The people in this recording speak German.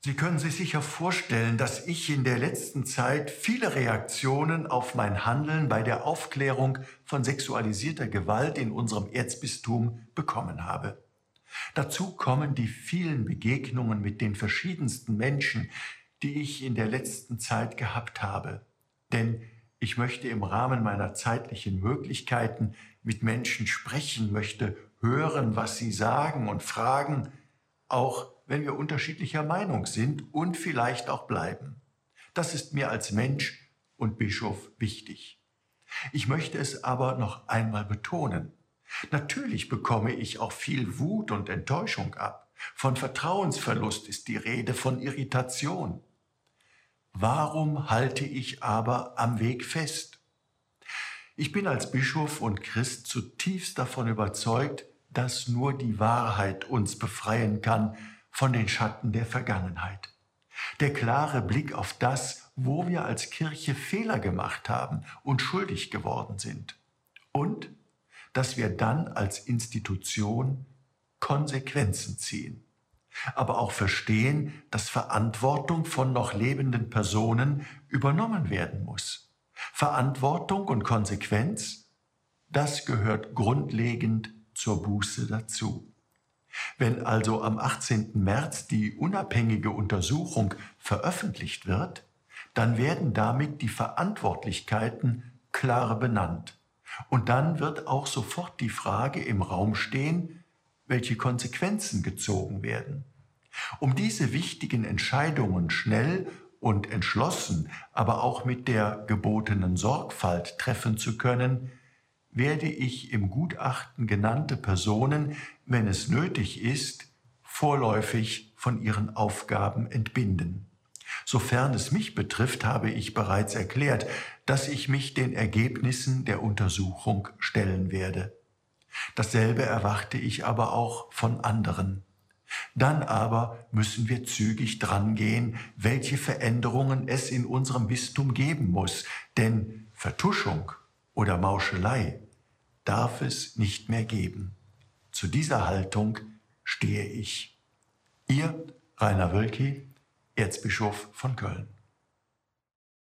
Sie können sich sicher vorstellen, dass ich in der letzten Zeit viele Reaktionen auf mein Handeln bei der Aufklärung von sexualisierter Gewalt in unserem Erzbistum bekommen habe. Dazu kommen die vielen Begegnungen mit den verschiedensten Menschen, die ich in der letzten Zeit gehabt habe. Denn ich möchte im Rahmen meiner zeitlichen Möglichkeiten mit Menschen sprechen, möchte hören, was sie sagen und fragen, auch wenn wir unterschiedlicher Meinung sind und vielleicht auch bleiben. Das ist mir als Mensch und Bischof wichtig. Ich möchte es aber noch einmal betonen. Natürlich bekomme ich auch viel Wut und Enttäuschung ab. Von Vertrauensverlust ist die Rede, von Irritation. Warum halte ich aber am Weg fest? Ich bin als Bischof und Christ zutiefst davon überzeugt, dass nur die Wahrheit uns befreien kann von den Schatten der Vergangenheit. Der klare Blick auf das, wo wir als Kirche Fehler gemacht haben und schuldig geworden sind. Und dass wir dann als Institution Konsequenzen ziehen. Aber auch verstehen, dass Verantwortung von noch lebenden Personen übernommen werden muss. Verantwortung und Konsequenz, das gehört grundlegend zur Buße dazu. Wenn also am 18. März die unabhängige Untersuchung veröffentlicht wird, dann werden damit die Verantwortlichkeiten klar benannt. Und dann wird auch sofort die Frage im Raum stehen, welche Konsequenzen gezogen werden. Um diese wichtigen Entscheidungen schnell und entschlossen, aber auch mit der gebotenen Sorgfalt treffen zu können, werde ich im Gutachten genannte Personen, wenn es nötig ist, vorläufig von ihren Aufgaben entbinden. Sofern es mich betrifft, habe ich bereits erklärt, dass ich mich den Ergebnissen der Untersuchung stellen werde. Dasselbe erwarte ich aber auch von anderen. Dann aber müssen wir zügig drangehen, welche Veränderungen es in unserem Bistum geben muss, denn Vertuschung oder Mauschelei darf es nicht mehr geben. Zu dieser Haltung stehe ich. Ihr Rainer Wölki, Erzbischof von Köln.